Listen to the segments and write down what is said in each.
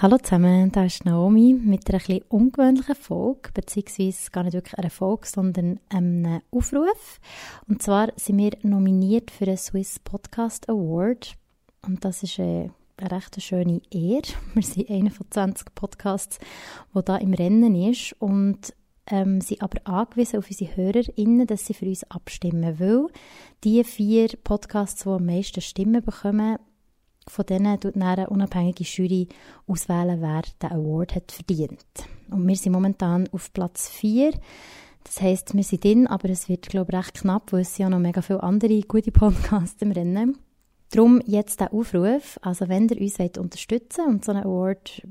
Hallo zusammen, da ist Naomi mit einer etwas ungewöhnlichen Folge, beziehungsweise gar nicht wirklich einer Folge, sondern einem Aufruf. Und zwar sind wir nominiert für den Swiss Podcast Award. Und das ist eine, eine recht schöne Ehre. Wir sind einer von 20 Podcasts, der da im Rennen ist. Und ähm, sind aber angewiesen auf unsere HörerInnen, dass sie für uns abstimmen, weil die vier Podcasts, die am meisten Stimmen bekommen, von denen tut eine unabhängige Jury auswählen, wer den Award hat verdient. Und wir sind momentan auf Platz 4. Das heisst, wir sind drin, aber es wird, glaube ich, recht knapp, weil es ja noch mega viele andere gute Podcasts im Rennen. Darum jetzt der Aufruf, also wenn ihr uns wollt unterstützen und so einen Award,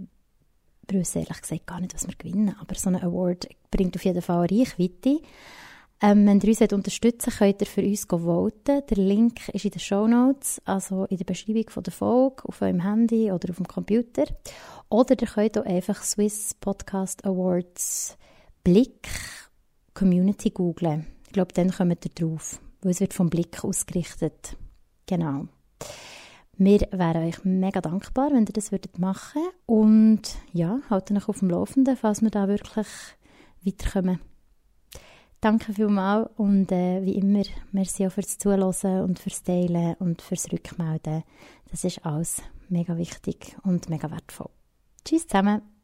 wir wissen ehrlich gesagt gar nicht, was wir gewinnen, aber so einen Award bringt auf jeden Fall Reichweite. Ähm, wenn ihr uns unterstützen wollt, könnt ihr für uns voten. Der Link ist in den Show Notes, also in der Beschreibung von der Folge, auf eurem Handy oder auf dem Computer. Oder ihr könnt auch einfach Swiss Podcast Awards Blick Community googlen. Ich glaube, dann kommt ihr drauf, weil es wird vom Blick ausgerichtet. Genau. Wir wären euch mega dankbar, wenn ihr das würdet machen Und ja, halten euch auf dem Laufenden, falls wir da wirklich weiterkommen. Danke vielmals und äh, wie immer, merci auch fürs Zuhören und fürs Teilen und fürs Rückmelden. Das ist alles mega wichtig und mega wertvoll. Tschüss zusammen!